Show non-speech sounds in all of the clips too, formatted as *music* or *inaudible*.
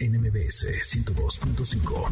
NMBS 102.5.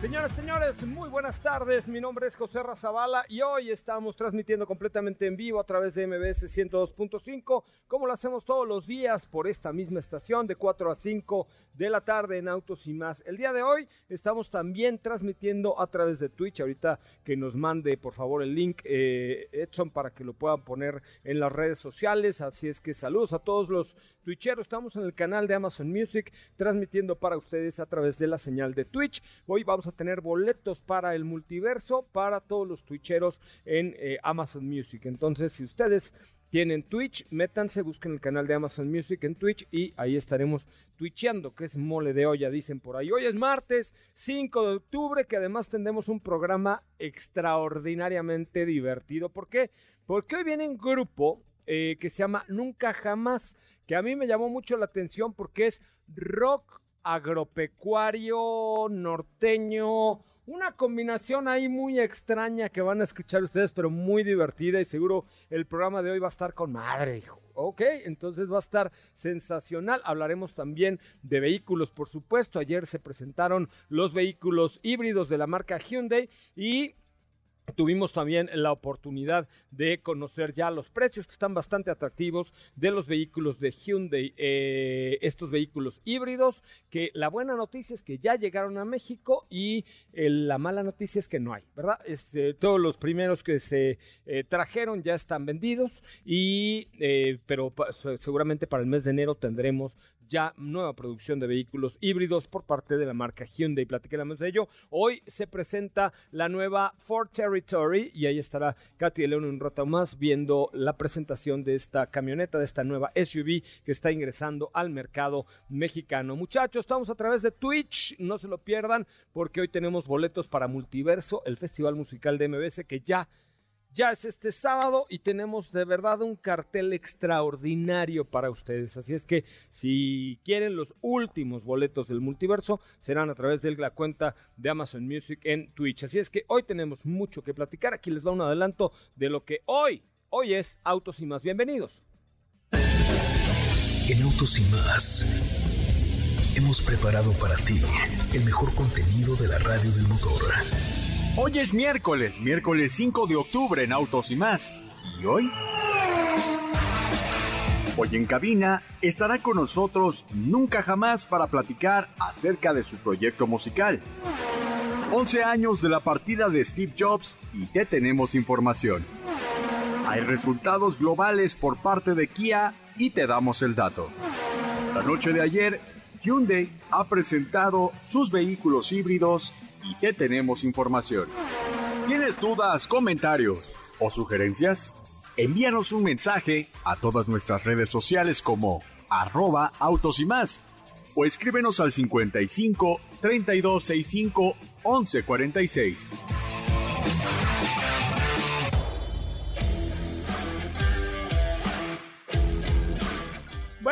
Señoras, señores, muy buenas tardes. Mi nombre es José Razabala y hoy estamos transmitiendo completamente en vivo a través de MBS 102.5, como lo hacemos todos los días por esta misma estación de 4 a 5 de la tarde en Autos y más. El día de hoy estamos también transmitiendo a través de Twitch. Ahorita que nos mande por favor el link eh, Edson para que lo puedan poner en las redes sociales. Así es que saludos a todos los Twitcheros. Estamos en el canal de Amazon Music transmitiendo para ustedes a través de la señal de Twitch. Hoy vamos a tener boletos para el multiverso para todos los Twitcheros en eh, Amazon Music. Entonces, si ustedes tienen Twitch, métanse, busquen el canal de Amazon Music en Twitch y ahí estaremos twitcheando, que es mole de olla, dicen por ahí. Hoy es martes 5 de octubre, que además tendremos un programa extraordinariamente divertido. ¿Por qué? Porque hoy viene un grupo eh, que se llama Nunca Jamás que a mí me llamó mucho la atención porque es rock agropecuario, norteño, una combinación ahí muy extraña que van a escuchar ustedes, pero muy divertida y seguro el programa de hoy va a estar con madre, hijo. Ok, entonces va a estar sensacional. Hablaremos también de vehículos, por supuesto. Ayer se presentaron los vehículos híbridos de la marca Hyundai y Tuvimos también la oportunidad de conocer ya los precios que están bastante atractivos de los vehículos de Hyundai, eh, estos vehículos híbridos, que la buena noticia es que ya llegaron a México y eh, la mala noticia es que no hay, ¿verdad? Este, todos los primeros que se eh, trajeron ya están vendidos y, pero seguramente para el mes de enero tendremos ya nueva producción de vehículos híbridos por parte de la marca Hyundai. Platicaremos de ello. Hoy se presenta la nueva Ford Territory y ahí estará Katy León un rato más viendo la presentación de esta camioneta, de esta nueva SUV que está ingresando al mercado mexicano. Muchachos, estamos a través de Twitch, no se lo pierdan porque hoy tenemos boletos para Multiverso, el festival musical de MBS que ya ya es este sábado y tenemos de verdad un cartel extraordinario para ustedes. Así es que si quieren los últimos boletos del multiverso, serán a través de la cuenta de Amazon Music en Twitch. Así es que hoy tenemos mucho que platicar. Aquí les da un adelanto de lo que hoy, hoy es Autos y más. Bienvenidos. En Autos y más hemos preparado para ti el mejor contenido de la radio del motor. Hoy es miércoles, miércoles 5 de octubre en Autos y más. ¿Y hoy? Hoy en cabina estará con nosotros Nunca Jamás para platicar acerca de su proyecto musical. 11 años de la partida de Steve Jobs y te tenemos información. Hay resultados globales por parte de Kia y te damos el dato. La noche de ayer, Hyundai ha presentado sus vehículos híbridos y te tenemos información. ¿Tienes dudas, comentarios o sugerencias? Envíanos un mensaje a todas nuestras redes sociales como arroba autos y más o escríbenos al 55 3265 1146.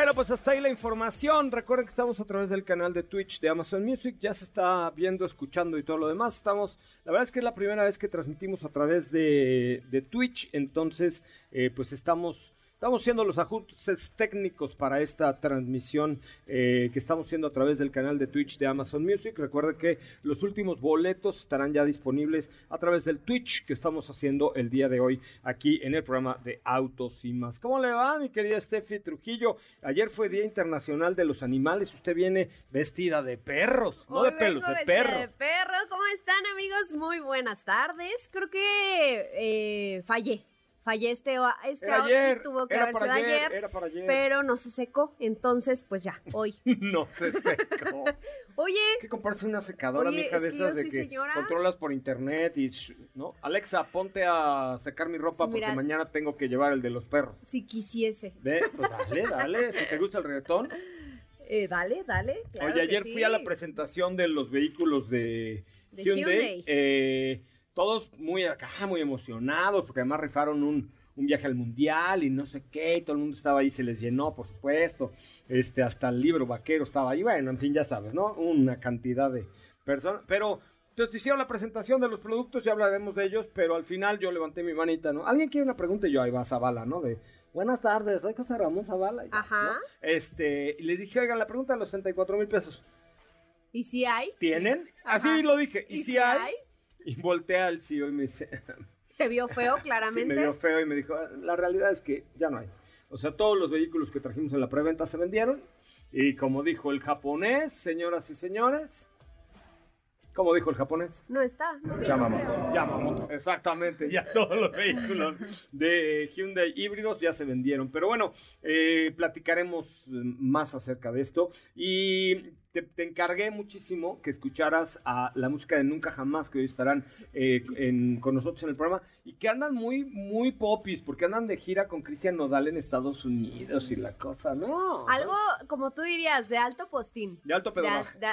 Bueno, pues hasta ahí la información. Recuerden que estamos a través del canal de Twitch de Amazon Music. Ya se está viendo, escuchando y todo lo demás. Estamos, la verdad es que es la primera vez que transmitimos a través de, Twitch. Entonces, eh, pues estamos Estamos haciendo los ajustes técnicos para esta transmisión eh, que estamos haciendo a través del canal de Twitch de Amazon Music. Recuerde que los últimos boletos estarán ya disponibles a través del Twitch que estamos haciendo el día de hoy aquí en el programa de Autos y más. ¿Cómo le va, mi querida Steffi Trujillo? Ayer fue Día Internacional de los Animales. Usted viene vestida de perros, no de pelos, de perros. De perro, ¿cómo están amigos? Muy buenas tardes. Creo que eh, fallé. Fallé este, este Era ayer, tuvo que era haber sido para ayer, ayer, era para ayer. pero no se secó. Entonces, pues ya, hoy. *laughs* no se secó. *laughs* Oye, Hay que comprarse una secadora, Oye, mija, de es esas de que señora. controlas por internet y, sh- ¿no? Alexa, ponte a secar mi ropa Sí, mira. porque mañana tengo que llevar el de los perros. si quisiese. Ve, pues dale, dale, si te gusta el reggaetón. *laughs* Eh, dale, dale. claro Oye, ayer fui a la presentación de los vehículos de, De Hyundai. Hyundai. eh, todos muy acá, muy emocionados, porque además rifaron un, un viaje al mundial y no sé qué, y todo el mundo estaba ahí, se les llenó, por supuesto. Este, hasta el libro vaquero estaba ahí, bueno, en fin, ya sabes, ¿no? Una cantidad de personas, pero entonces hicieron la presentación de los productos, ya hablaremos de ellos, pero al final yo levanté mi manita, ¿no? ¿Alguien quiere una pregunta? Y yo, ahí va Zavala, ¿no? De, buenas tardes, soy José Ramón Zavala. ya, Ajá. ¿no? Este, y les dije, oigan, la pregunta de los 64 mil pesos. ¿Y si hay? ¿Tienen? Ajá. Así lo dije. ¿Y, ¿Y si si hay? hay? Y voltea al CEO y me dice, *laughs* ¿Te vio feo, *laughs* sí, claramente? me vio feo y me dijo, la realidad es que ya no hay. O sea, todos los vehículos que trajimos en la preventa se vendieron. Y como dijo el japonés, señoras y señores, como dijo el japonés, No está. no. Yamamoto. Yamamoto, exactamente. Ya todos los vehículos de Hyundai híbridos ya se vendieron. Pero bueno, eh, platicaremos eh, más acerca de esto. Y te, te encargué muchísimo que escucharas a la música de Nunca Jamás, que hoy estarán eh, en- con nosotros en el programa. Y que andan muy, muy popis, porque andan de gira con Cristian Nodal en Estados Unidos y la cosa, ¿no? Algo, como tú dirías, de alto postín. De alto De, al- pedorraje. de-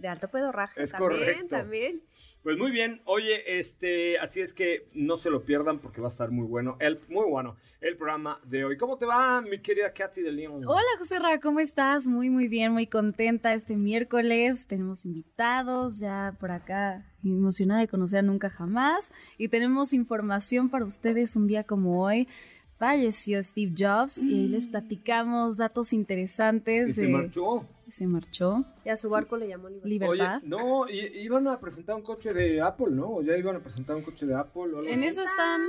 de alto pedorraje. Es también, correcto. También. Pues muy bien, oye, este, así es que no se lo pierdan porque va a estar muy bueno, el, muy bueno el programa de hoy. ¿Cómo te va, mi querida Katy de León? Hola José Ra, ¿cómo estás? Muy muy bien, muy contenta este miércoles. Tenemos invitados ya por acá, emocionada de conocer a Nunca Jamás. Y tenemos información para ustedes un día como hoy. Falleció Steve Jobs y ahí les platicamos datos interesantes. Y se de- marchó. Se marchó. Y a su barco le llamó Libertad. Libertad. Oye, no, iban a presentar un coche de Apple, ¿no? ¿O ya iban a presentar un coche de Apple? o algo En así? eso están...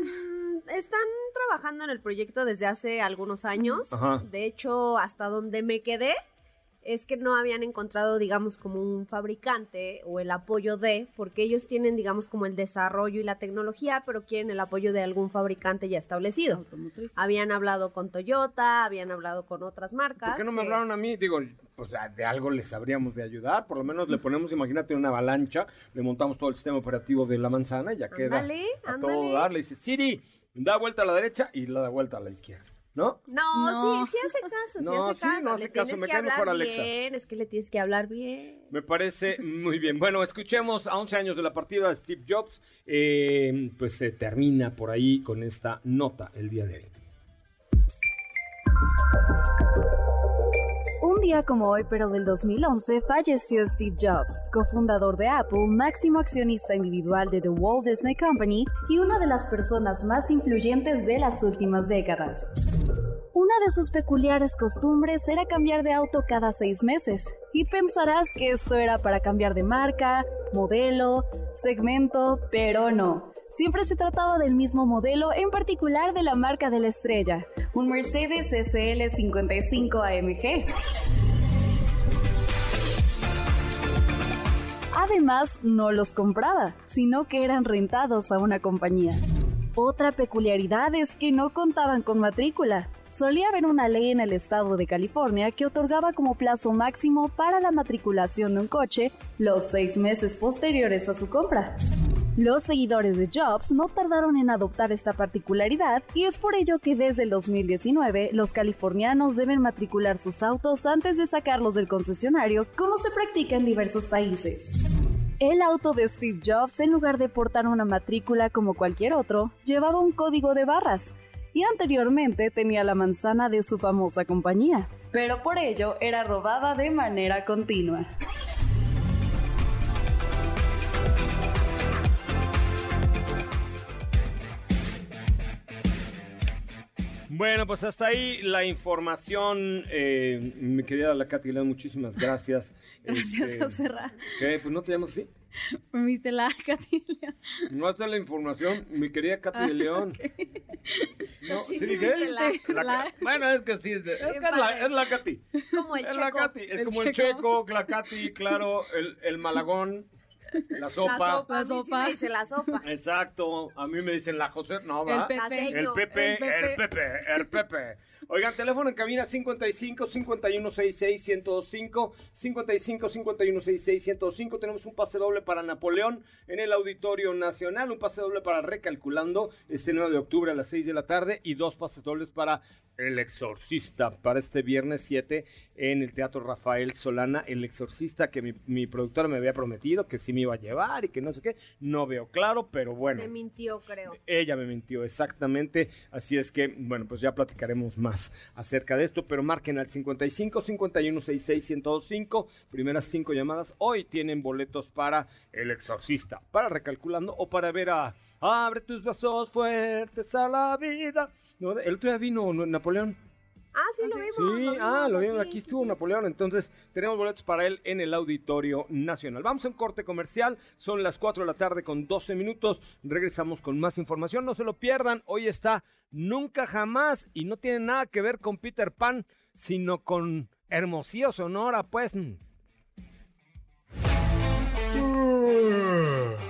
Están trabajando en el proyecto desde hace algunos años. Ajá. De hecho, hasta donde me quedé es que no habían encontrado, digamos, como un fabricante o el apoyo de, porque ellos tienen, digamos, como el desarrollo y la tecnología, pero quieren el apoyo de algún fabricante ya establecido. Automotriz. Habían hablado con Toyota, habían hablado con otras marcas. ¿Por qué no me hablaron a mí? Digo, pues de algo les habríamos de ayudar. Por lo menos le ponemos, imagínate, una avalancha, le montamos todo el sistema operativo de la manzana y ya queda a ándale. todo dar. Le dice, Siri, da vuelta a la derecha y la da vuelta a la izquierda, ¿no? No, No. sí, sí hace caso, sí *laughs* No, hace sí, caso. no hace le caso, tienes me que cae hablar mejor Alexa. bien, es que le tienes que hablar bien. Me parece muy bien. Bueno, escuchemos a 11 años de la partida de Steve Jobs. eh, pues se termina por ahí con esta nota el día de hoy. Como hoy, pero del 2011, falleció Steve Jobs, cofundador de Apple, máximo accionista individual de The Walt Disney Company y una de las personas más influyentes de las últimas décadas. Una de sus peculiares costumbres era cambiar de auto cada seis meses. Y pensarás que esto era para cambiar de marca, modelo, segmento, pero no. Siempre se trataba del mismo modelo, en particular de la marca de la estrella, un Mercedes SL55 AMG. Además, no los compraba, sino que eran rentados a una compañía. Otra peculiaridad es que no contaban con matrícula. Solía haber una ley en el estado de California que otorgaba como plazo máximo para la matriculación de un coche los seis meses posteriores a su compra. Los seguidores de Jobs no tardaron en adoptar esta particularidad y es por ello que desde el 2019 los californianos deben matricular sus autos antes de sacarlos del concesionario, como se practica en diversos países. El auto de Steve Jobs, en lugar de portar una matrícula como cualquier otro, llevaba un código de barras y anteriormente tenía la manzana de su famosa compañía, pero por ello era robada de manera continua. Bueno, pues hasta ahí la información. Eh, mi querida la León, muchísimas gracias. *laughs* Gracias, Este, José Ra. ¿Qué? Pues no te llamas así. *laughs* Me viste la *laughs* Catilia. No hasta la información, mi querida Katy de León. *laughs* No, Sí, ¿sí sí, la. La La- Bueno, es que sí, es, de- es que es la, es la Katy. Es como el Es la checo. Katy, es El como el checo. checo, la Katy, claro, el, el malagón, la sopa. La sopa. La a mí sí sopa. me dice la sopa. Exacto, a mí me dicen la José, no, El va. Pepe. Paseño. El Pepe, El Pepe. el Pepe, el Pepe. Oigan, teléfono en cabina 55 51 66 105 55 51 66 105. Tenemos un pase doble para Napoleón en el Auditorio Nacional, un pase doble para Recalculando este 9 de octubre a las 6 de la tarde y dos pases dobles para El Exorcista para este viernes 7 en el Teatro Rafael Solana. El Exorcista que mi, mi productora me había prometido que sí me iba a llevar y que no sé qué. No veo claro, pero bueno. Me mintió, creo. Ella me mintió, exactamente. Así es que, bueno, pues ya platicaremos más acerca de esto, pero marquen al 55 51 66 1025. Primeras cinco llamadas. Hoy tienen boletos para El Exorcista, para Recalculando o para ver a Abre tus brazos fuertes a la vida. No, el otro día vino Napoleón. Ah, sí, lo vimos. Sí, ah, lo vimos, aquí estuvo sí. Napoleón, entonces tenemos boletos para él en el Auditorio Nacional. Vamos a un corte comercial, son las 4 de la tarde con 12 minutos, regresamos con más información, no se lo pierdan, hoy está Nunca Jamás y no tiene nada que ver con Peter Pan, sino con Hermosillo Sonora, pues.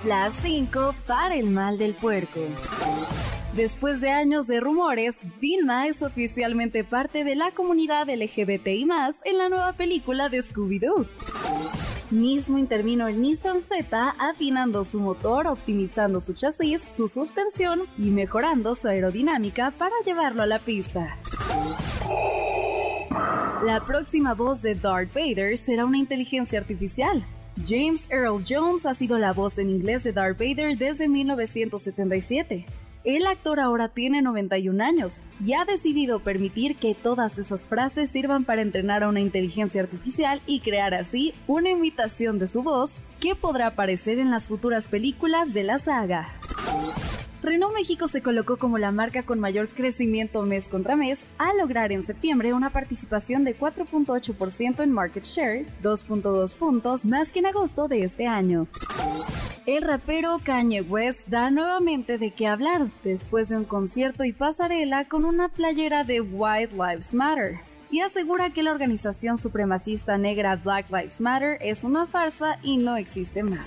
Las 5 para el mal del puerco. Después de años de rumores, Vilma es oficialmente parte de la comunidad LGBTI en la nueva película de Scooby-Doo. Mismo intervino el Nissan Z afinando su motor, optimizando su chasis, su suspensión y mejorando su aerodinámica para llevarlo a la pista. La próxima voz de Darth Vader será una inteligencia artificial. James Earl Jones ha sido la voz en inglés de Darth Vader desde 1977. El actor ahora tiene 91 años y ha decidido permitir que todas esas frases sirvan para entrenar a una inteligencia artificial y crear así una imitación de su voz que podrá aparecer en las futuras películas de la saga. Renault México se colocó como la marca con mayor crecimiento mes contra mes al lograr en septiembre una participación de 4.8% en market share, 2.2 puntos más que en agosto de este año. El rapero Kanye West da nuevamente de qué hablar después de un concierto y pasarela con una playera de White Lives Matter y asegura que la organización supremacista negra Black Lives Matter es una farsa y no existe más.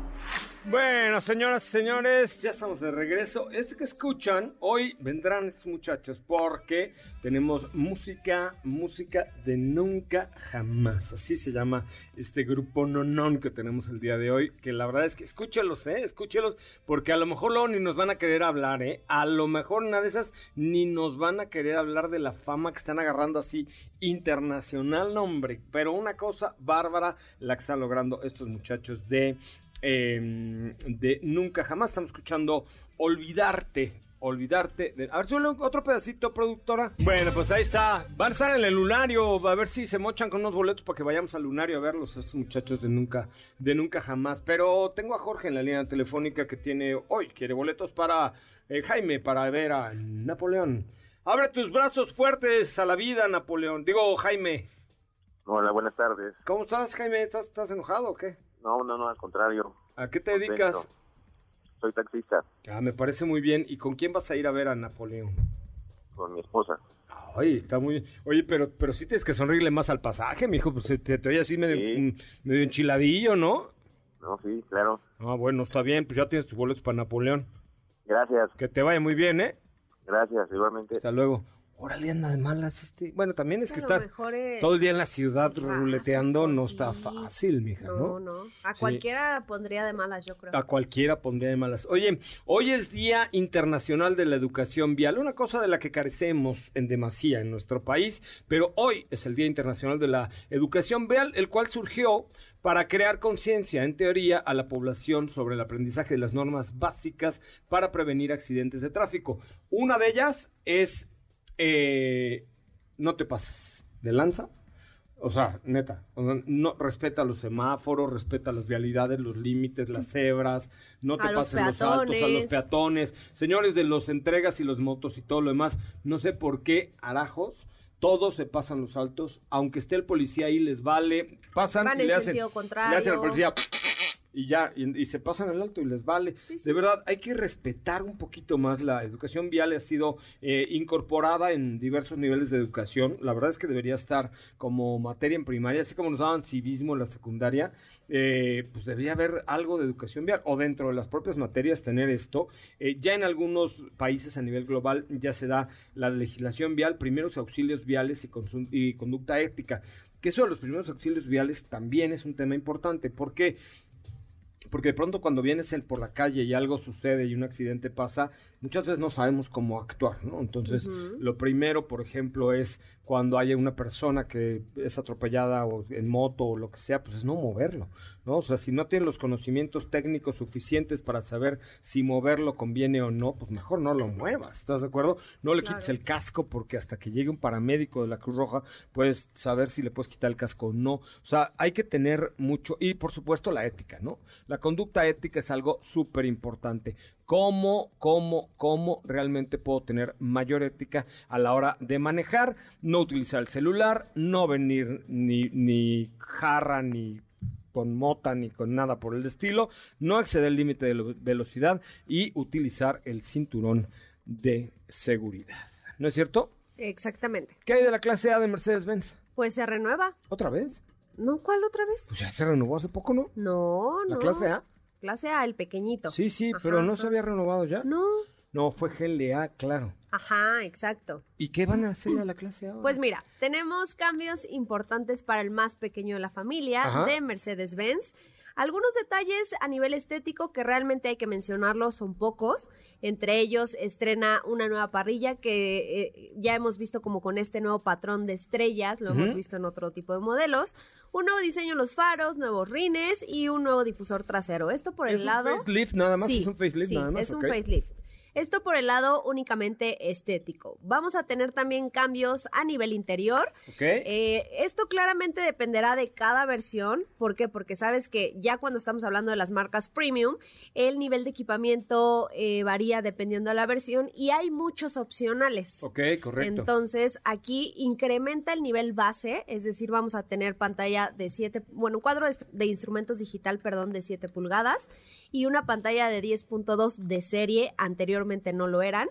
Bueno, señoras y señores, ya estamos de regreso. Este que escuchan, hoy vendrán estos muchachos porque tenemos música, música de nunca jamás. Así se llama este grupo nonón que tenemos el día de hoy. Que la verdad es que escúchelos, ¿eh? Escúchelos, porque a lo mejor luego ni nos van a querer hablar, ¿eh? A lo mejor una de esas ni nos van a querer hablar de la fama que están agarrando así internacional, no, hombre. Pero una cosa bárbara la que están logrando estos muchachos de eh, de Nunca Jamás. Estamos escuchando Olvidarte. Olvidarte. De... A ver, solo otro pedacito, productora. Bueno, pues ahí está. Van a estar en el lunario. A ver si se mochan con unos boletos para que vayamos al lunario a verlos. Estos muchachos de Nunca, de Nunca Jamás. Pero tengo a Jorge en la línea telefónica que tiene hoy. Quiere boletos para eh, Jaime, para ver a Napoleón. Abre tus brazos fuertes a la vida, Napoleón. Digo, Jaime. Hola, buenas tardes. ¿Cómo estás, Jaime? ¿Estás, estás enojado o qué? No, no, no, al contrario. ¿A qué te Contento. dedicas? Soy taxista Ah, me parece muy bien. ¿Y con quién vas a ir a ver a Napoleón? con mi esposa. Ay, está muy... Oye, pero, pero sí tienes que sonreírle más al pasaje, mijo. Pues te, te oye así medio, Sí. mm, medio enchiladillo, ¿no? No, sí, claro. Ah, bueno, está bien. Pues ya tienes tus boletos para Napoleón. Gracias, Que te vaya muy bien, ¿eh? gracias, igualmente. Hasta luego. Órale, anda de malas este. Bueno, también es, Es que lo estar mejor, todo el día en la ciudad ruleteando no sí. está fácil, mija, No, ¿no? no. A Sí. cualquiera pondría de malas, yo creo. A cualquiera pondría de malas. Oye, hoy es Día Internacional de la Educación Vial, una cosa de la que carecemos en demasía en nuestro país, pero hoy es el Día Internacional de la Educación Vial, el cual surgió para crear conciencia, en teoría, a la población sobre el aprendizaje de las normas básicas para prevenir accidentes de tráfico. Una de ellas es eh, no te pases de lanza. O sea, neta, no respeta los semáforos, respeta las vialidades, los límites, las cebras, no te A los pases los altos, a los peatones. señores de los entregas y los motos y todo lo demás, no sé por qué, arajos, todos se pasan los altos, aunque esté el policía ahí, les vale, pasan Van y en le hacen, sentido le contrario. hacen al policía y ya, y, y se pasan el alto y les vale. Sí, sí. De verdad, hay que respetar un poquito más la educación vial, ha sido eh, incorporada en diversos niveles de educación. La verdad es que debería estar como materia en primaria, así como nos daban civismo en la secundaria, eh, pues debería haber algo de educación vial o dentro de las propias materias tener esto. Eh, ya en algunos países a nivel global ya se da la legislación vial, primeros auxilios viales y, y conducta ética. Que eso de los primeros auxilios viales también es un tema importante. ¿Por qué? Porque de pronto cuando vienes por la calle y algo sucede y un accidente pasa, muchas veces no sabemos cómo actuar, ¿no? Entonces, lo primero, por ejemplo, es cuando haya una persona que es atropellada o en moto o lo que sea, pues es no moverlo, ¿no? O sea, si no tiene los conocimientos técnicos suficientes para saber si moverlo conviene o no, pues mejor no lo muevas, ¿estás de acuerdo? No le quites el casco porque hasta que llegue un paramédico de la Cruz Roja puedes saber si le puedes quitar el casco o no. O sea, hay que tener mucho y por supuesto la ética, ¿no? La conducta ética es algo súper importante. ¿Cómo, cómo, cómo realmente puedo tener mayor ética a la hora de manejar? No utilizar el celular, no venir ni, ni jarra, ni con mota, ni con nada por el estilo, no exceder el límite de lo- velocidad y utilizar el cinturón de seguridad. ¿No es cierto? Exactamente. ¿Qué hay de la clase A de Mercedes-Benz? Pues se renueva. ¿Otra vez? ¿No? ¿Cuál otra vez? Pues ya se renovó hace poco, ¿no? No, ¿La no. clase A? Clase A, el pequeñito. Sí, sí, Ajá, pero no ajá. se había renovado ya. No. No, fue GLA, claro. Ajá, exacto. ¿Y qué van a hacer a la clase ahora? Pues mira, tenemos cambios importantes para el más pequeño de la familia Ajá. de Mercedes-Benz. Algunos detalles a nivel estético que realmente hay que mencionarlos son pocos. Entre ellos estrena una nueva parrilla que eh, ya hemos visto como con este nuevo patrón de estrellas, lo hemos visto en otro tipo de modelos. Un nuevo diseño en los faros, nuevos rines y un nuevo difusor trasero. Esto por ¿Es el un lado... facelift nada más? Sí, ¿Es un facelift sí, nada más? es un facelift. Esto por el lado únicamente estético. Vamos a tener también cambios a nivel interior. Ok. Eh, esto claramente dependerá de cada versión. ¿Por qué? Porque sabes que ya cuando estamos hablando de las marcas premium, el nivel de equipamiento eh, varía dependiendo de la versión y hay muchos opcionales. ok, correcto. Entonces, aquí incrementa el nivel base, es decir, vamos a tener pantalla de 7, bueno, un cuadro de, instru- de instrumentos digital, perdón, de 7 pulgadas y una pantalla de 10.2 de serie, anteriormente no lo eran.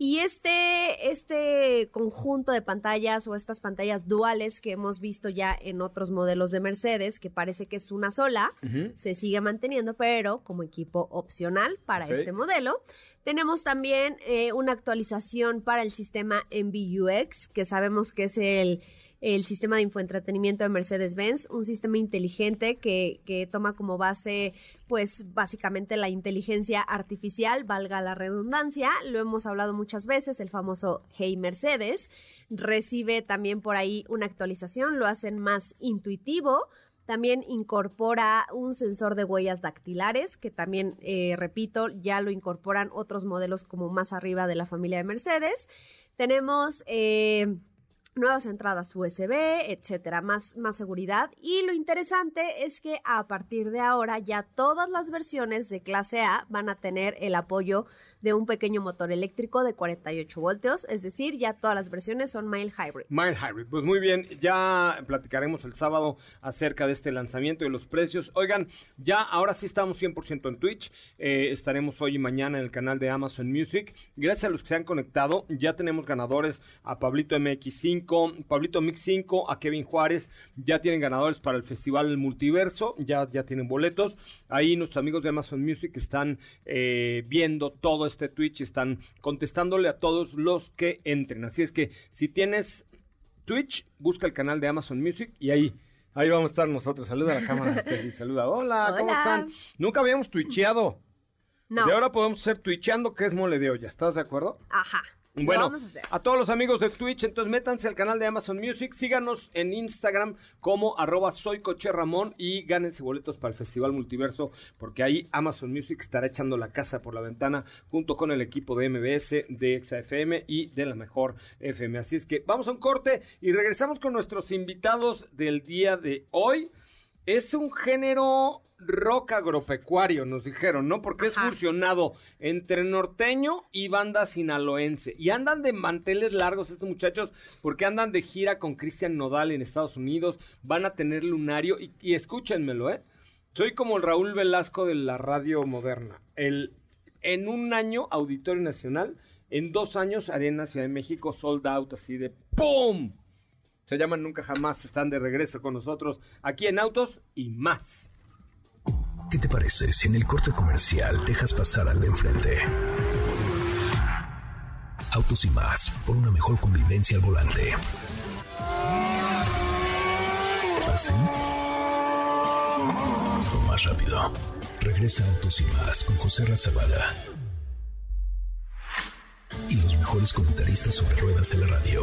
Y este, este conjunto de pantallas o estas pantallas duales que hemos visto ya en otros modelos de Mercedes, que parece que es una sola, se sigue manteniendo, pero como equipo opcional para este modelo. Tenemos también eh, una actualización para el sistema MBUX, que sabemos que es el, el sistema de infoentretenimiento de Mercedes-Benz, un sistema inteligente que, que toma como base, pues básicamente la inteligencia artificial, valga la redundancia, lo hemos hablado muchas veces, el famoso Hey Mercedes, recibe también por ahí una actualización, lo hacen más intuitivo, también incorpora un sensor de huellas dactilares, que también, eh, repito, ya lo incorporan otros modelos como más arriba de la familia de Mercedes. Tenemos eh, nuevas entradas USB, etcétera, más, más seguridad. Y lo interesante es que a partir de ahora ya todas las versiones de clase A van a tener el apoyo de un pequeño motor eléctrico de 48 voltios, es decir, ya todas las versiones son mild hybrid. Mild Hybrid. Pues muy bien, ya platicaremos el sábado acerca de este lanzamiento y los precios. Oigan, ya ahora sí estamos 100% en Twitch. Eh, estaremos hoy y mañana en el canal de Amazon Music. Gracias a los que se han conectado, ya tenemos ganadores a Pablito MX5, Pablito Mix 5, a Kevin Juárez. Ya tienen ganadores para el Festival Multiverso, ya, ya tienen boletos. Ahí nuestros amigos de Amazon Music están eh, viendo todo este Twitch y están contestándole a todos los que entren. Así es que si tienes Twitch, busca el canal de Amazon Music y ahí, ahí vamos a estar nosotros. Saluda a la cámara, *laughs* Steffi, saluda. Hola, ¿cómo Hola. están? Nunca habíamos twitcheado. No. Y ahora podemos hacer twitcheando, que es mole de olla. ¿Estás de acuerdo? Ajá. Bueno, vamos a hacer. a todos los amigos de Twitch, entonces métanse al canal de Amazon Music, síganos en Instagram como arroba soy Coche Ramón y gánense boletos para el Festival Multiverso, porque ahí Amazon Music estará echando la casa por la ventana junto con el equipo de MBS, de XFM y de la mejor FM. Así es que vamos a un corte y regresamos con nuestros invitados del día de hoy. Es un género rock agropecuario, nos dijeron, ¿no? Porque es fusionado entre norteño y banda sinaloense. Y andan de manteles largos estos muchachos porque andan de gira con Cristian Nodal en Estados Unidos. Van a tener lunario y, y escúchenmelo, ¿eh? Soy como el Raúl Velasco de la radio moderna. El, en un año, Auditorio Nacional. En dos años, Arena Ciudad de México, sold out, así de ¡pum! Se llaman Nunca Jamás, están de regreso con nosotros aquí en Autos y más. ¿Qué te parece si en el corte comercial dejas pasar al de enfrente? Autos y más, por una mejor convivencia al volante. ¿Así? O más rápido. Regresa Autos y más con José Razabala. Y los mejores comentaristas sobre ruedas de la radio.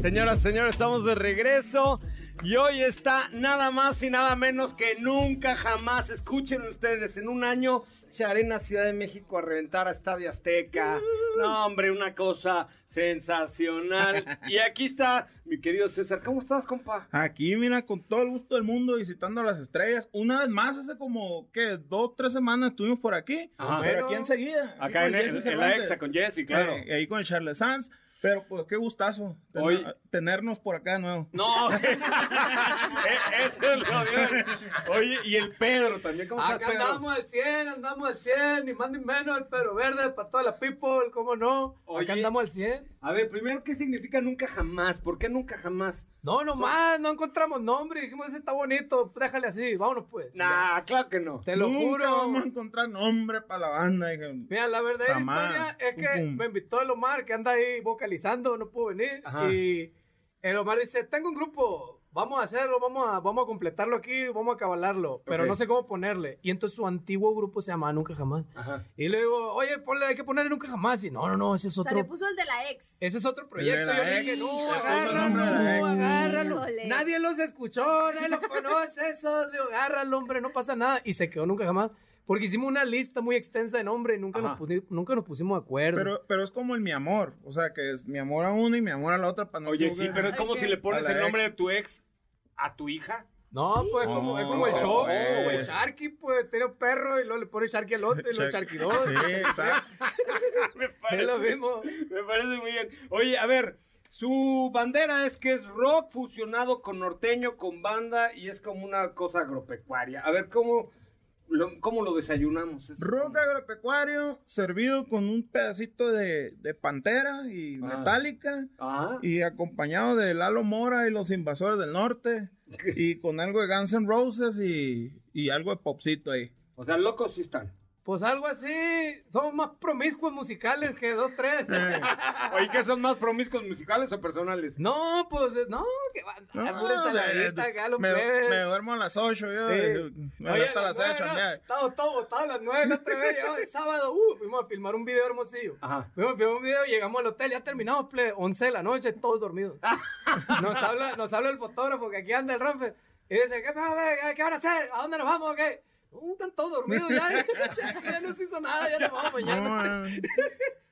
Señoras, señores, estamos de regreso. Y hoy está nada más y nada menos que nunca jamás. Escuchen ustedes, en un año, Arena Ciudad de México a reventar a Estadio Azteca. No, hombre, una cosa sensacional. Y aquí está mi querido César. ¿Cómo estás, compa? Aquí, mira, con todo el gusto del mundo, visitando las estrellas. Una vez más, hace como, ¿qué? Dos, tres semanas estuvimos por aquí. Ajá. Pero aquí enseguida. Acá en, Jesse el- en la exa con Jesse, claro. Eh, ahí con el Charles Sanz. Pero, pues, qué gustazo ten- Hoy- tenernos por acá de nuevo. No, *laughs* *laughs* Eh, eso es lo bien. Oye, y el Pedro también. ¿Cómo estás, Acá Pedro? andamos al 100, andamos al 100, ni más ni menos, el Pedro Verde para toda la people, ¿cómo no? Oye. Acá andamos al 100. A ver, primero, ¿qué significa nunca jamás? ¿Por qué nunca jamás? No, nomás, no encontramos nombre, dijimos, ese está bonito, déjale así, vámonos pues. Nah, claro que no. Te lo Nunca juro. vamos a encontrar nombre para la banda. Mira, la verdadera Jamás. historia es que Pum, pum. me invitó el Omar, que anda ahí vocalizando, no pudo venir. Ajá. Y el Omar dice, tengo un grupo, vamos a hacerlo, vamos a, vamos a completarlo aquí, vamos a cabalarlo, pero Ok. no sé cómo ponerle. Y entonces su antiguo grupo se llama Nunca Jamás. Ajá. Y le digo, oye, ponle, hay que ponerle Nunca Jamás. Y no, no, no, ese es O sea, otro... le puso el de la ex. Ese es otro proyecto. Yo le dije, no, agárralo, agárralo. Híjole. Nadie los escuchó, nadie lo conoce, eso, digo, agárralo, hombre, no pasa nada. Y se quedó nunca jamás. Porque hicimos una lista muy extensa de nombres y nunca, nos, pusi- nunca nos pusimos de acuerdo. Pero, pero es como el mi amor. O sea, que es mi amor a uno y mi amor a la otra. Para no Oye, sí, pero es como Ay, si le pones el nombre ex. de tu ex a tu hija. no, pues No, como, es como el show, pues. o el Sharky, pues tiene un perro y luego le pone Sharky al otro y luego Sharky 2. Sí, exacto. *laughs* me Es lo mismo. Me parece muy bien. Oye, a ver, su bandera es que es rock fusionado con norteño, con banda y es como una cosa agropecuaria. A ver, ¿cómo lo, cómo lo desayunamos? Rock agropecuario servido con un pedacito de, de pantera y Ah. metálica Ah, y acompañado de Lalo Mora y los invasores del norte *laughs* y con algo de Guns N' Roses y, y algo de popcito ahí. o sea, locos sí están. Pues algo así, somos más promiscuos musicales que dos, tres. *laughs* Oye, ¿qué son más promiscuos musicales o personales? No, pues, no, que van a No, acá los me, plebes. me duermo a las 8 yo, Sí. y me Oye, a las 6 a nueve, ¿no? chambear. Estaba todo botado a las nueve la otra vez, el *laughs* sábado, uh, fuimos a filmar un video hermosillo. Ajá. Fuimos a filmar un video, llegamos al hotel, ya terminamos, ple, 11 de la noche, todos dormidos. *laughs* Nos habla, nos habla el fotógrafo que aquí anda el Rafe, y dice, ¿qué, pasa? ¿qué van a hacer? ¿A dónde nos vamos? ¿Qué? Uh, están todos dormidos ya, *laughs* ya no se hizo nada, ya nos vamos mañana. No, eh,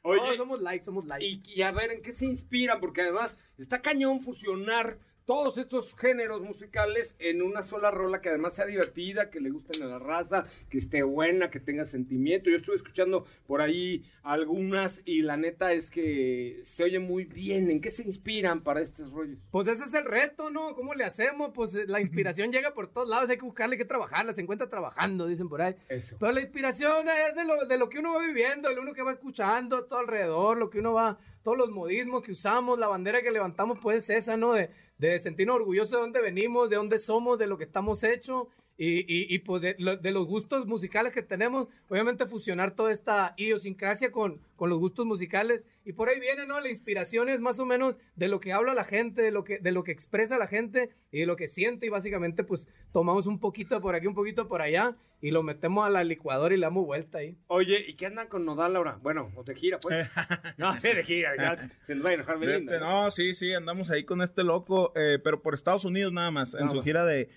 Oye, No, somos light, somos light. Y, y a ver, ¿en qué se inspiran? Porque además está cañón fusionar todos estos géneros musicales en una sola rola que además sea divertida, que le gusten a la raza, que esté buena, que tenga sentimiento. Yo estuve escuchando por ahí algunas y la neta es que se oye muy bien. ¿En qué se inspiran para estos rollos? Pues ese es el reto, ¿no? ¿Cómo le hacemos? Pues eh, la inspiración *laughs* llega por todos lados, hay que buscarle, hay que trabajarla, se encuentra trabajando, dicen por ahí. Eso. Pero la inspiración es de lo, de lo que uno va viviendo, de uno que va escuchando todo alrededor, lo que uno va, todos los modismos que usamos, la bandera que levantamos, pues es esa, ¿no? De, de sentirnos orgullosos de dónde venimos, de dónde somos, de lo que estamos hechos Y, y, y, pues de, lo- de los gustos musicales que tenemos, obviamente fusionar toda esta idiosincrasia con, con los gustos musicales. Y por ahí viene, ¿no? La inspiración es más o menos de lo que habla la gente, de lo que, de lo que expresa la gente y de lo que siente. Y básicamente, pues tomamos un poquito por aquí, un poquito por allá y lo metemos a la licuadora y le damos vuelta ahí. Oye, ¿y qué andan con Nodal ahora? Bueno, o de gira, pues. *laughs* no, sí, de gira, ya se nos va a enojar Belinda. este, no, sí, sí, andamos ahí con este loco, eh, pero por Estados Unidos nada más, en su más. gira de,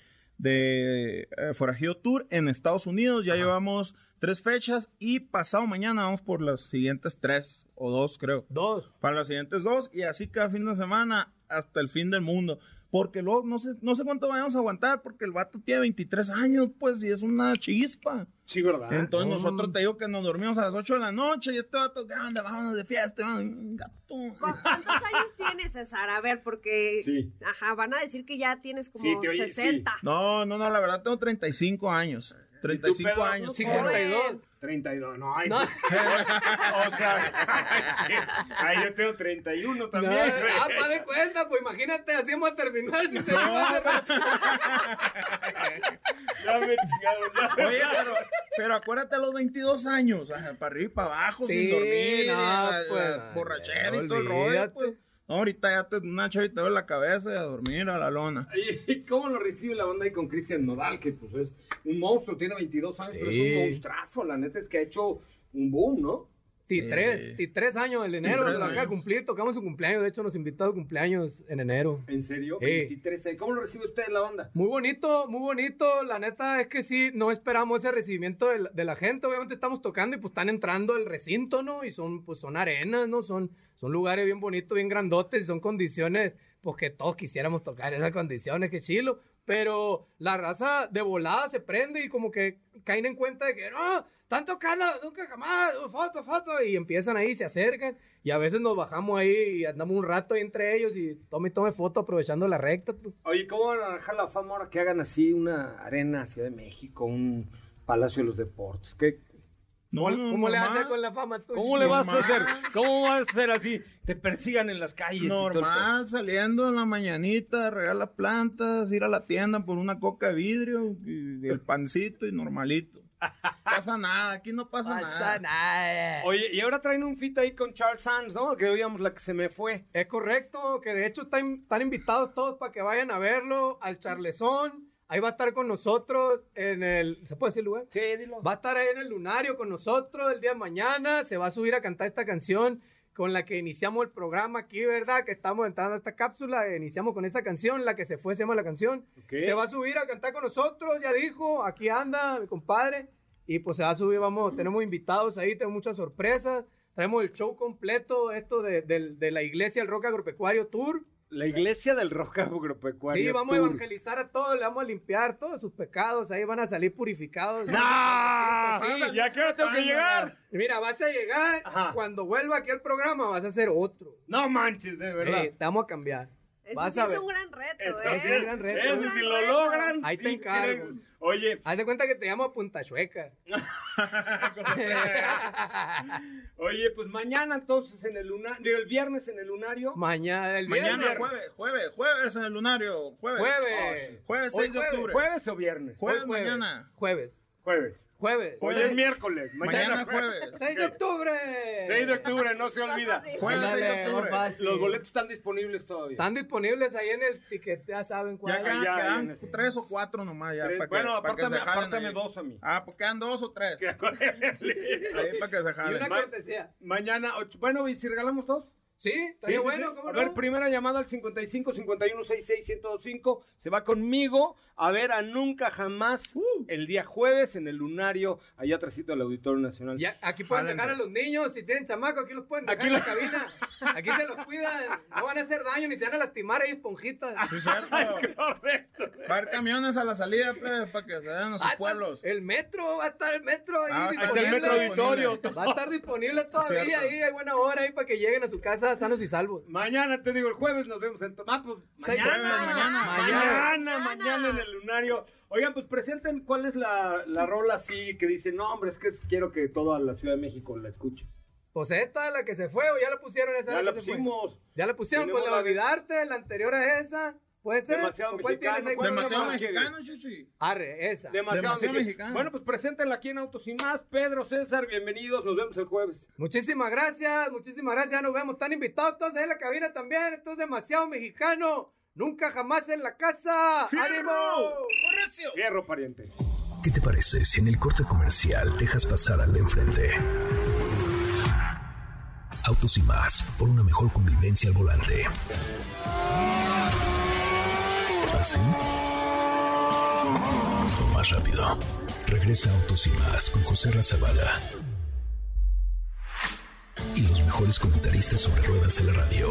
de eh, Forajido Tour en Estados Unidos. Ya llevamos tres fechas y pasado mañana vamos por las siguientes tres o dos, creo. Dos. Para las siguientes dos y así cada fin de semana hasta el fin del mundo. Porque luego no sé, no sé cuánto vayamos a aguantar porque el vato tiene 23 años, pues, y es una chispa. Sí, ¿verdad? Entonces No. nosotros te digo que nos dormimos a las 8 de la noche y este vato, ¿qué onda? Vámonos de fiesta, vámonos, gato. ¿Cu- ¿Cuántos años tienes, César? A ver, porque Sí. ajá, van a decir que ya tienes como Sí, te oye, 60. No, no, no, la verdad tengo 35 años. 35 Pedro, años. tú, joven. 32. 32, no, ay, No. *laughs* o sea, ay, yo tengo 31 también. No, ah, pa' de cuenta, pues imagínate, así vamos a terminar si se *laughs* Ya me chingaron, ya. Oye, pero, pero acuérdate a los 22 años, para arriba y para abajo, Sí, sin dormir, no, pues, borrachera no, y todo el rollo. Pues. No, ahorita ya te una chavita en la cabeza y a dormir a la lona. ¿Y *laughs* cómo lo recibe la banda ahí con Cristian Nodal? Que pues es un monstruo, tiene 22 años, pero es Sí. un monstruazo. La neta es que ha hecho un boom, ¿no? T3, T3 años, el enero, T3 lo acaba de cumplir, tocamos su cumpleaños, de hecho nos invitó a su cumpleaños en enero. ¿En serio? Sí. 23 años. ¿Cómo lo recibe usted la banda? Muy bonito, muy bonito. La neta es que sí, no esperamos ese recibimiento de la, de la gente. Obviamente estamos tocando y pues están entrando al recinto, ¿no? Y son, pues son arenas, ¿no? Son, son lugares bien bonitos, bien grandotes son condiciones, pues que todos quisiéramos tocar esas condiciones, que chilo. Pero la raza de volada se prende y como que caen en cuenta de que no, están tocando nunca jamás, foto, foto, y empiezan ahí, se acercan. Y a veces nos bajamos ahí y andamos un rato ahí entre ellos y tome tome foto aprovechando la recta. pues. Oye, ¿cómo van a dejar la fama ahora que hagan así una arena Ciudad de México, un Palacio de los Deportes? ¿Qué? No, ¿Cómo, no, cómo le vas a hacer con la fama? ¿Cómo le vas a hacer? ¿Cómo vas a hacer así? Te persigan en las calles. Normal, saliendo en la mañanita, regar las plantas, ir a la tienda por una coca de vidrio, y el *laughs* pancito y normalito. pasa nada, aquí no pasa, Pasa nada. nada. Oye, y ahora traen un fit ahí con Charles Sands, ¿no? Que oíamos la que se me fue. Es correcto, que de hecho están, están invitados todos para que vayan a verlo al Charlesón. Ahí va a estar con nosotros en el... ¿Se puede decir lugar? Sí, dilo. Va a estar ahí en el Lunario con nosotros el día de mañana. Se va a subir a cantar esta canción con la que iniciamos el programa aquí, ¿verdad? Que estamos entrando a esta cápsula. Iniciamos con esta canción, la que se fue, se llama la canción. Ok. Se va a subir a cantar con nosotros, ya dijo. Aquí anda mi compadre. Y pues se va a subir, vamos, tenemos invitados ahí, tenemos muchas sorpresas. Traemos el show completo, esto de, de la iglesia, el Rock Agropecuario Tour. La iglesia del rock agropecuario. Sí, vamos a evangelizar a todos, le vamos a limpiar todos sus pecados, ahí van a salir purificados. ¡No! Sí, ¿Ya qué hora tengo que llegar? Mira, vas a llegar, Ajá. cuando vuelva aquí al programa vas a hacer otro. No manches, de verdad. Eh, te vamos a cambiar. Vas sí a es ver. un gran reto, Eso ¿eh? sí es un gran reto. Es un Eso gran si lo reto. logran. Ahí te encargo. Oye, Haz de cuenta que te llamo Punta Chueca. *laughs* oye, pues mañana entonces en el lunario, el viernes en el lunario. Mañana, el viernes. Mañana, jueves, jueves, jueves en el lunario, jueves. Jueves. Jueves Hoy 6 de jueves, octubre. ¿Jueves o viernes? Jueves, jueves. mañana. Jueves. Jueves. Jueves. Hoy es miércoles. Mañana Mañana jueves. 6 de octubre. 6 de octubre, no se olvida. Jueves 6 de octubre. Los boletos están disponibles todavía. Están disponibles ahí en el ticket, ya saben cuál. Ya quedan, ya, quedan ya, ya. tres o cuatro nomás ya. Para que, bueno, para que apártame, se apártame ahí. dos a mí. Ah, pues quedan dos o tres. *laughs* Ahí para que se Y jalen. una Ma- cortesía. Mañana, ocho- bueno, ¿y si regalamos dos? Sí, Sí, estaría sí, bueno, sí. ¿cómo A no? ver, primera llamada al 55 51 66 1025. Se va conmigo a ver a Nunca Jamás el día jueves en el Lunario, allá atrásito del Auditorio Nacional. Ya, aquí pueden dejar a los niños, si tienen chamacos, aquí los pueden dejar Aquí en la lo- cabina. Aquí se los cuidan, no van a hacer daño ni se van a lastimar ahí esponjitas. Sí, cierto. *laughs* Correcto. Va a haber camiones a la salida, plebe, para que se a sus Ah, pueblos. El metro, va a estar el metro ahí Ah, está el disponible. metro auditorio. Va a estar disponible *laughs* todavía Cierto. ahí, hay buena hora ahí para que lleguen a su casa sanos y salvos. Mañana, te digo, el jueves nos vemos en pues, Seis mañana, mañana. mañana, Mañana. mañana en el Lunario. Oigan, pues presenten cuál es la, la rola así que dice, no, hombre, es que quiero que toda la Ciudad de México la escuche. Pues esta, la que se fue, o ya la pusieron esa Ya la que se fue? pusimos. Ya la pusieron, pues Tenemos la de la de- olvidarte, la anterior a esa. Puede ser. Demasiado ¿O cuál mexicano, tienes ahí? ¿cuál Demasiado no, no, mexicano, chichi. Arre, esa. Demasiado, Demasiado mexicano. mexicano. Bueno, pues preséntenla aquí en Autos y Más. Pedro, César, bienvenidos. Nos vemos el jueves. Muchísimas gracias, muchísimas gracias. Ya nos vemos. Están invitados todos ahí en la cabina también. Esto es demasiado mexicano. Nunca jamás en la casa. ¡Ánimo! ¡Correcio! Fierro, pariente. ¿Qué te parece si en el corte comercial dejas pasar al de enfrente? Autos y más, por una mejor convivencia al volante. ¿Así? O más rápido. Regresa Autos y más con José Razabala. Y los mejores comentaristas sobre ruedas de la radio.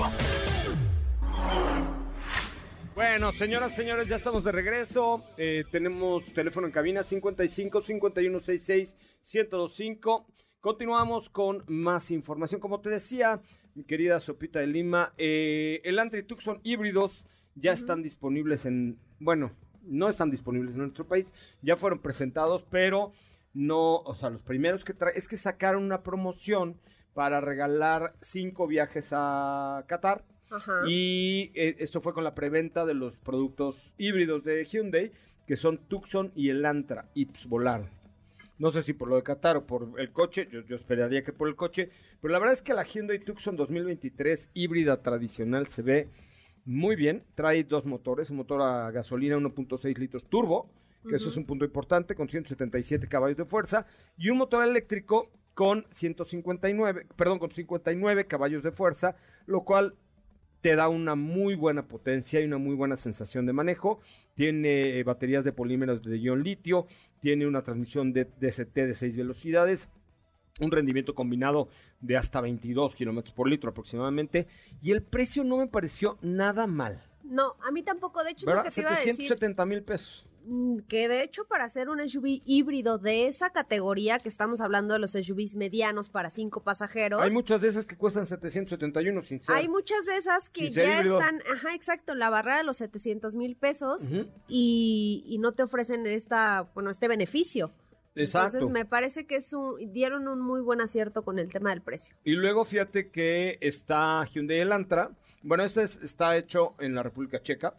Bueno, señoras, señores, ya estamos de regreso. Eh, tenemos teléfono en cabina 55 51 66 1025. Continuamos con más información. Como te decía, mi querida Sopita de Lima, eh, el Antri Tucson híbridos ya están disponibles en. Bueno, no están disponibles en nuestro país. Ya fueron presentados, pero no. O sea, los primeros que trae. Es que sacaron una promoción para regalar cinco viajes a Qatar. Ajá. Y eh, esto fue con la preventa de los productos híbridos de Hyundai, que son Tucson y el Antra, y pues volaron. No sé si por lo de Qatar o por el coche, yo, yo esperaría que por el coche, pero la verdad es que la Hyundai Tucson 2023 híbrida tradicional se ve muy bien. Trae dos motores, un motor a gasolina 1.6 litros turbo, que eso es un punto importante, con 177 caballos de fuerza, y un motor eléctrico con 159, perdón, con 59 caballos de fuerza, lo cual te da una muy buena potencia y una muy buena sensación de manejo. Tiene eh, baterías de polímeros de ion litio, tiene una transmisión de DCT de 6 velocidades, un rendimiento combinado de hasta 22 kilómetros por litro aproximadamente, y el precio no me pareció nada mal. No, a mí tampoco. De hecho, es lo ¿Verdad? que te iba a decir. 770 mil pesos. Mm, Que de hecho, para hacer un SUV híbrido de esa categoría, que estamos hablando de los SUVs medianos para cinco pasajeros. Hay muchas de esas que cuestan 771 sin ser. Hay muchas de esas que ya híbrido. están, ajá, exacto, la barrera de los 700 mil pesos y, y no te ofrecen esta, bueno, este beneficio. Exacto. Entonces me parece que es un, dieron un muy buen acierto con el tema del precio. Y luego fíjate que está Hyundai Elantra. Bueno, este es- está hecho en la República Checa.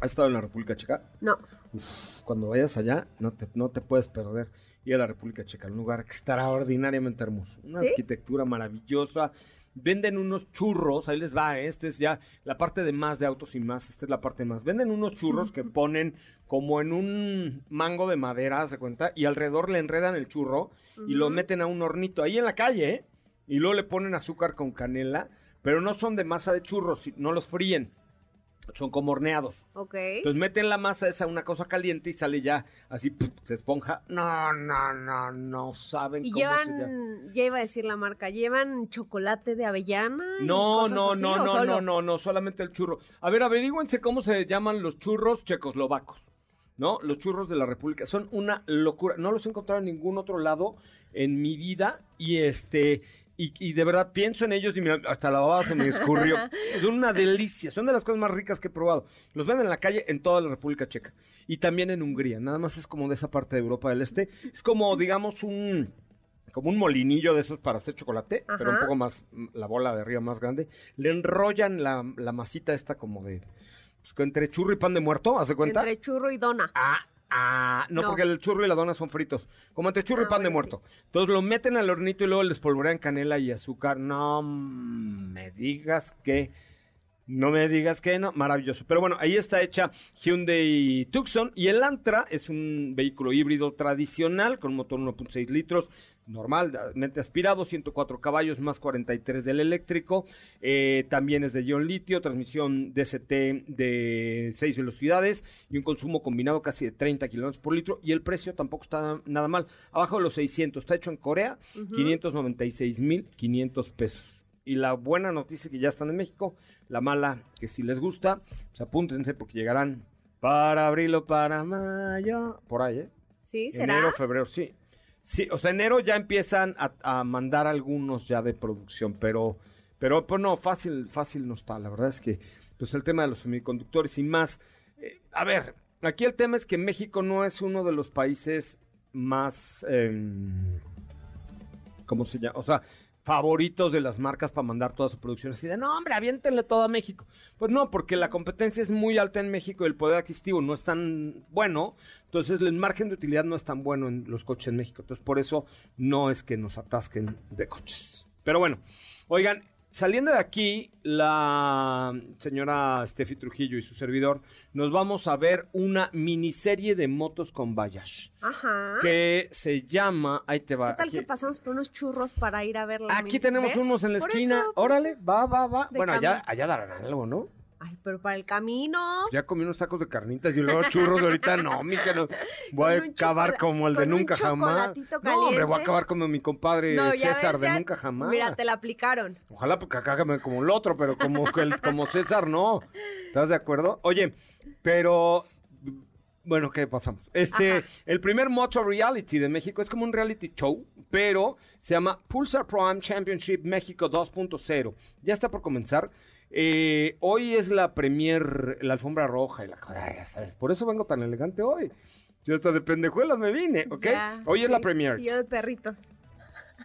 ¿Ha estado en la República Checa? No, Uf, cuando vayas allá, no te, no te puedes perder ir a la República Checa, un lugar extraordinariamente hermoso. Una ¿Sí? arquitectura maravillosa. Venden unos churros, ahí les va, ¿eh? este es ya la parte de más de autos y más, esta es la parte más. Venden unos churros que ponen como en un mango de madera, ¿se cuenta? Y alrededor le enredan el churro y lo meten a un hornito ahí en la calle, ¿eh? Y luego le ponen azúcar con canela, pero no son de masa de churros, no los fríen, son como horneados. ok. Entonces meten la masa esa una cosa caliente y sale ya así, ¡puf! se esponja. No, no, no, no saben Y cómo se llama. llevan, ya iba a decir la marca, llevan chocolate de avellana. y No, cosas no, así, no, ¿o no, solo? no, no, no, solamente el churro. A ver, averígüense cómo se llaman los churros checoslovacos, ¿no? Los churros de la República. Son una locura. No los he encontrado en ningún otro lado en mi vida y este... Y, y de verdad pienso en ellos y mira, hasta la baba se me escurrió. *laughs* Son una delicia, son de las cosas más ricas que he probado. Los venden en la calle en toda la República Checa y también en Hungría. Nada más es como de esa parte de Europa del Este. Es como, digamos, un como un molinillo de esos para hacer chocolate, pero un poco más, mm, la bola de arriba más grande. Le enrollan la, la masita esta como de, pues, entre churro y pan de muerto, ¿haz de cuenta? Entre churro y dona. Ah, ah, no, No. porque el churro y la dona son fritos, como entre churro y Ah, pan de muerto. Entonces lo meten al hornito y luego les polvorean canela y azúcar. No me digas que... No me digas que no, maravilloso. Pero bueno, ahí está hecha Hyundai Tucson y el Antra es un vehículo híbrido tradicional con motor 1.6 litros, normalmente aspirado, 104 caballos más 43 del eléctrico. Eh, también es de ion litio, transmisión DCT de 6 velocidades y un consumo combinado casi de 30 kilómetros por litro. Y el precio tampoco está nada mal, abajo de los 600. Está hecho en Corea, 596.500 pesos. Y la buena noticia es que ya están en México. La mala, que si les gusta, pues apúntense porque llegarán para abril o para mayo. Por ahí, ¿eh? ¿Sí? ¿Será? Enero, febrero, sí. Sí, o sea, enero ya empiezan a, mandar algunos ya de producción, pero, pero pues no, fácil, fácil no está. La verdad es que, pues el tema de los semiconductores y más. eh, a ver, aquí el tema es que México no es uno de los países más, em, ¿cómo se llama? O sea, favoritos de las marcas para mandar toda su producción. Así de, no, hombre, aviéntenle todo a México. Pues no, porque la competencia es muy alta en México y el poder adquisitivo no es tan bueno. Entonces, el margen de utilidad no es tan bueno en los coches en México. Entonces, por eso no es que nos atasquen de coches. Pero bueno, oigan, saliendo de aquí, la señora Steffi Trujillo y su servidor, nos vamos a ver una miniserie de motos con Bayash. Ajá. Que se llama, ahí te va. ¿Qué tal aquí- que pasamos por unos churros para ir a verla? Aquí tenemos unos en la Por esquina. eso, Órale, eso. va, va, va. De Bueno, allá, allá darán algo, ¿no? Ay, pero para el camino. Ya comí unos tacos de carnitas y luego churros ahorita no, *laughs* mi no. Voy a acabar como el de nunca jamás. No, hombre, voy a acabar como mi compadre No, César ves, de ya- nunca jamás. Mira, te la aplicaron. Ojalá porque acá me como el otro, pero como, el- como César no. ¿Estás de acuerdo? Oye, pero bueno, ¿qué pasamos? Este, Ajá. el primer Moto Reality de México es como un reality show, pero se llama Pulsar Pro Am Championship México 2.0. Ya está por comenzar. Eh, hoy es la premier, la alfombra roja y la cosa, ya sabes. Por eso vengo tan elegante hoy. Yo hasta de pendejuelas me vine, ¿ok? Ya, hoy es la premier. Y yo de perritos.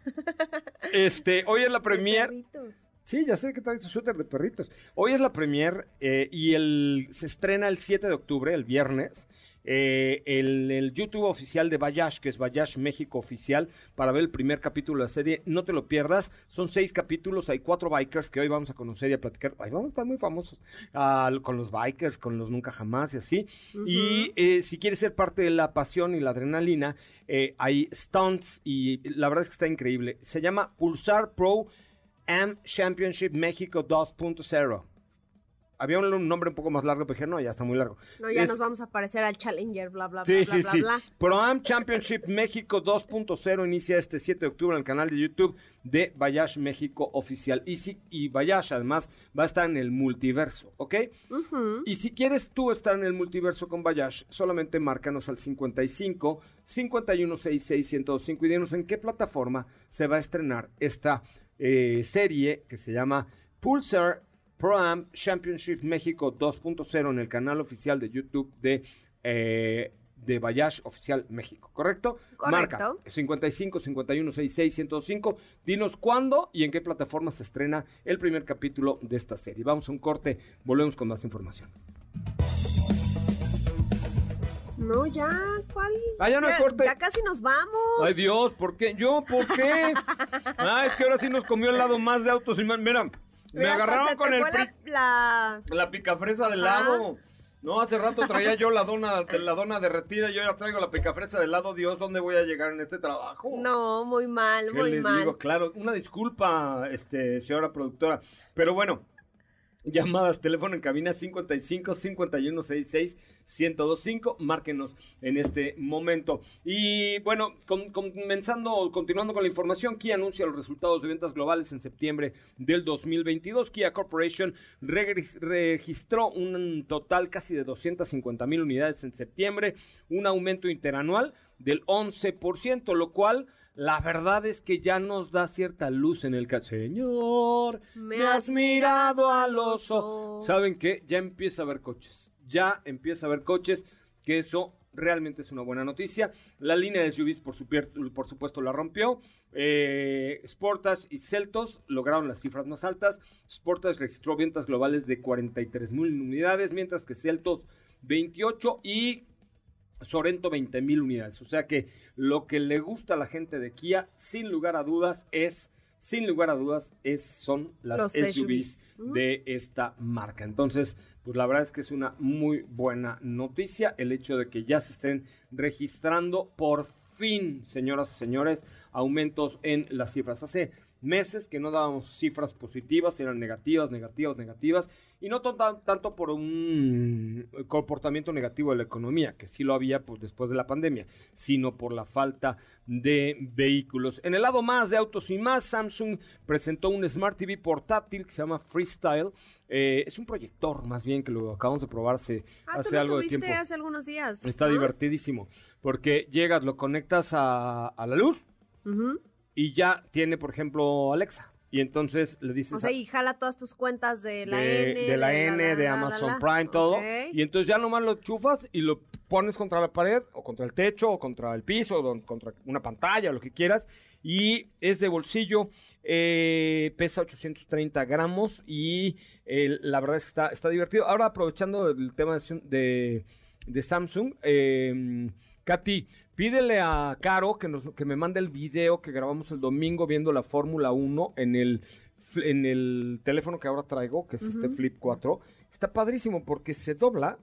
*laughs* Este, hoy es la De premier. perritos. Sí, ya sé que trae tu suéter de perritos. Hoy es la premier eh, y el, se estrena el 7 de octubre, el viernes, eh, el, el YouTube oficial de Bayash, que es Bayash México Oficial, para ver el primer capítulo de la serie. No te lo pierdas, son seis capítulos, hay cuatro bikers que hoy vamos a conocer y a platicar. Ahí vamos a estar muy famosos con los bikers, con los nunca jamás y así. Y eh, si quieres ser parte de la pasión y la adrenalina, eh, hay stunts y la verdad es que está increíble. Se llama Pulsar Pro Am Championship México 2.0. Había un, un nombre un poco más largo, pero dije, no, ya está muy largo. No, ya Es- nos vamos a parecer al Challenger, bla, bla, bla, Sí, bla, sí, bla, sí. bla. Pro Am Championship *laughs* México 2.0 inicia este 7 de octubre en el canal de YouTube de Bayash México Oficial. Y, si, y Bayash, además, va a estar en el multiverso, ¿ok? Y si quieres tú estar en el multiverso con Bayash, solamente márcanos al 55 5166 1025 y dinos en qué plataforma se va a estrenar esta eh, serie que se llama Pulsar Pro Am Championship México 2.0 en el canal oficial de YouTube de, eh, de Bayash Oficial México, ¿correcto? Correcto. Marca 55 51 66 1025. Dinos cuándo y en qué plataforma se estrena el primer capítulo de esta serie. Vamos a un corte, volvemos con más información. No, ya, ¿cuál? Ah, ya no hay corte. Ya casi nos vamos. Ay Dios, ¿por qué? ¿Yo? ¿Por qué? *laughs* Ah, es que ahora sí nos comió el lado más de autos y más. Mira, me agarraron con el pri- la, la- picafresa de Ajá. lado. No, hace rato traía yo la dona, la dona derretida y yo ahora traigo la picafresa de lado. Dios, ¿dónde voy a llegar en este trabajo? No, muy mal, ¿Qué muy le mal. digo? Claro, una disculpa, este, señora productora. Pero bueno, llamadas, teléfono en cabina 55 51 66 1025. Márquenos en este momento. Y bueno, comenzando, continuando con la información, Kia anuncia los resultados de ventas globales en septiembre del 2022. Kia Corporation regis- registró un total casi de 250 mil unidades en septiembre, un aumento interanual del 11%, lo cual la verdad es que ya nos da cierta luz en el Señor, me has mirado a los. ¿Saben qué? Ya empieza a haber coches. Ya empieza a haber coches, que eso realmente es una buena noticia. La línea de SUVs, por, por supuesto, la rompió. Eh, Sportage y Celtos lograron las cifras más altas. Sportage registró ventas globales de 43 mil unidades, mientras que Celtos 28 y Sorento 20 mil unidades. O sea que lo que le gusta a la gente de Kia, sin lugar a dudas, es, sin lugar a dudas, es, son las Los SUVs SUVs. de esta marca. Entonces, pues la verdad es que es una muy buena noticia el hecho de que ya se estén registrando por fin, señoras y señores, aumentos en las cifras. Hace meses que no dábamos cifras positivas, eran negativas, negativas, negativas, y no tan- tanto por un comportamiento negativo de la economía, que sí lo había pues, después de la pandemia, sino por la falta de vehículos. En el lado más de autos y más, Samsung presentó un Smart TV portátil que se llama Freestyle. Eh, es un proyector, más bien, que lo acabamos de probar hace, Ah, hace tú lo algo de tiempo. hace algunos días. Está ¿no? divertidísimo, porque llegas, lo conectas a, a la luz. Y ya tiene, por ejemplo, Alexa. y entonces le dices... O sea, y jala todas tus cuentas de la de, N. de la N, de la, Amazon. Prime, todo. Y entonces ya nomás lo chufas y lo pones contra la pared o contra el techo o contra el piso o contra una pantalla, lo que quieras. Y es de bolsillo, eh, pesa 830 gramos y eh, la verdad es que está, está divertido. Ahora aprovechando el tema de, de Samsung, eh, Katy, pídele a Caro que, nos, que me mande el video que grabamos el domingo viendo la Fórmula 1 en el, fl- en el teléfono que ahora traigo, que es este. Flip 4. Está padrísimo porque se dobla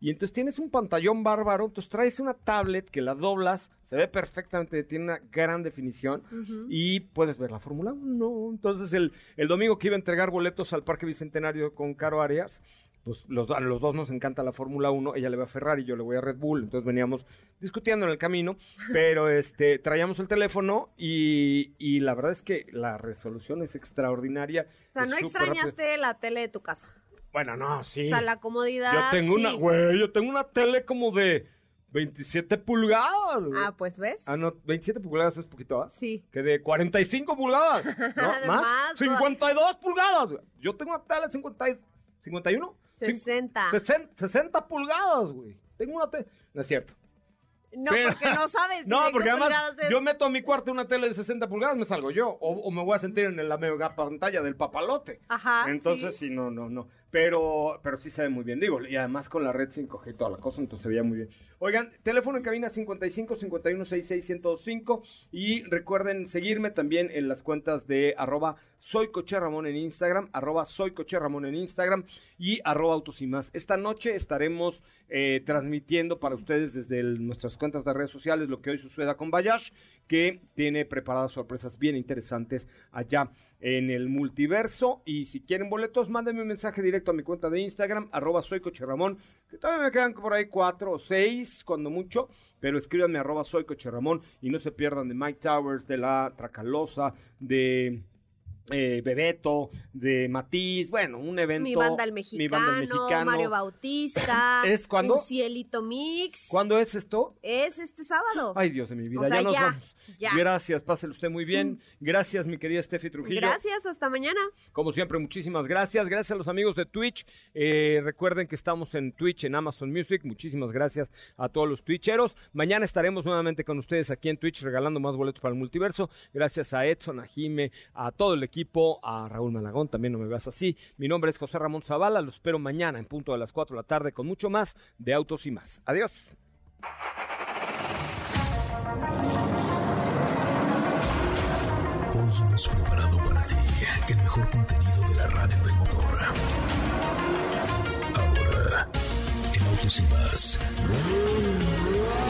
y entonces tienes un pantallón bárbaro, entonces traes una tablet que la doblas, se ve perfectamente, tiene una gran definición y puedes ver la Fórmula 1. Entonces el, el domingo que iba a entregar boletos al Parque Bicentenario con Caro Arias, pues los, a los dos nos encanta la Fórmula 1, ella le va a Ferrari, yo le voy a Red Bull, entonces veníamos discutiendo en el camino, *laughs* pero este traíamos el teléfono y, y la verdad es que la resolución es extraordinaria. O sea, no extrañaste la tele de tu casa. rápido. Bueno, no, sí. O sea, la comodidad. Yo tengo una, güey, yo tengo una tele como de 27 pulgadas. güey. Ah, pues ves. Ah, no, 27 pulgadas es poquito, ¿ah? Sí. Que de 45 pulgadas, *laughs* ¿no? ¿Más? más, 52 pulgadas. güey. Yo tengo una tele de 50 y- 51. Cin- 60. 60, 60 pulgadas, güey. Tengo una tele. No es cierto. No, Pero- porque no sabes. *laughs* No, porque además es. yo meto a mi cuarto una tele de 60 pulgadas, me salgo yo. O, o me voy a sentir en la mega pantalla del papalote. Ajá. Entonces, sí. sí. no, no, no. Pero, pero sí se ve muy bien, digo. Y además con la red 5G y toda la cosa, entonces se veía muy bien. Oigan, teléfono en cabina 55 51 66 1025 y recuerden seguirme también en las cuentas de arroba soy Coche Ramón en Instagram, arroba soy Coche Ramón en Instagram y arroba autos y más. Esta noche estaremos eh, transmitiendo para ustedes desde nuestras cuentas de redes sociales lo que hoy suceda con Bayash, que tiene preparadas sorpresas bien interesantes allá en el multiverso. Y si quieren boletos, mándenme un mensaje directo a mi cuenta de Instagram, arroba soy Ramón, que todavía me quedan por ahí cuatro o seis, cuando mucho, pero escríbanme arroba soy Ramón y no se pierdan de Mike Towers, de la Tracalosa, de eh, Bebeto, de Matiz, bueno, un evento. Mi banda el Mi mexicano, Banda el Mexicano. Mario Bautista. *coughs* ¿Es cuándo? Un cielito mix. ¿Cuándo es esto? Es este sábado. Ay, Dios de mi vida, O sea, ya nos ya, vamos. ya. Gracias, pásele usted muy bien. Gracias, mi querida Steffi Trujillo. Gracias, hasta mañana. Como siempre, muchísimas gracias. Gracias a los amigos de Twitch. Eh, recuerden que estamos en Twitch, en Amazon Music. Muchísimas gracias a todos los Twitcheros. Mañana estaremos nuevamente con ustedes aquí en Twitch regalando más boletos para el multiverso. Gracias a Edson, a Jime, a todo el equipo, a Raúl Malagón, también no me veas así. Mi nombre es José Ramón Zavala. Los espero mañana en punto de las 4 de la tarde con mucho más de autos y más. Adiós. Hoy hemos preparado para ti el mejor contenido de la radio del motor. Ahora, en Autos y más,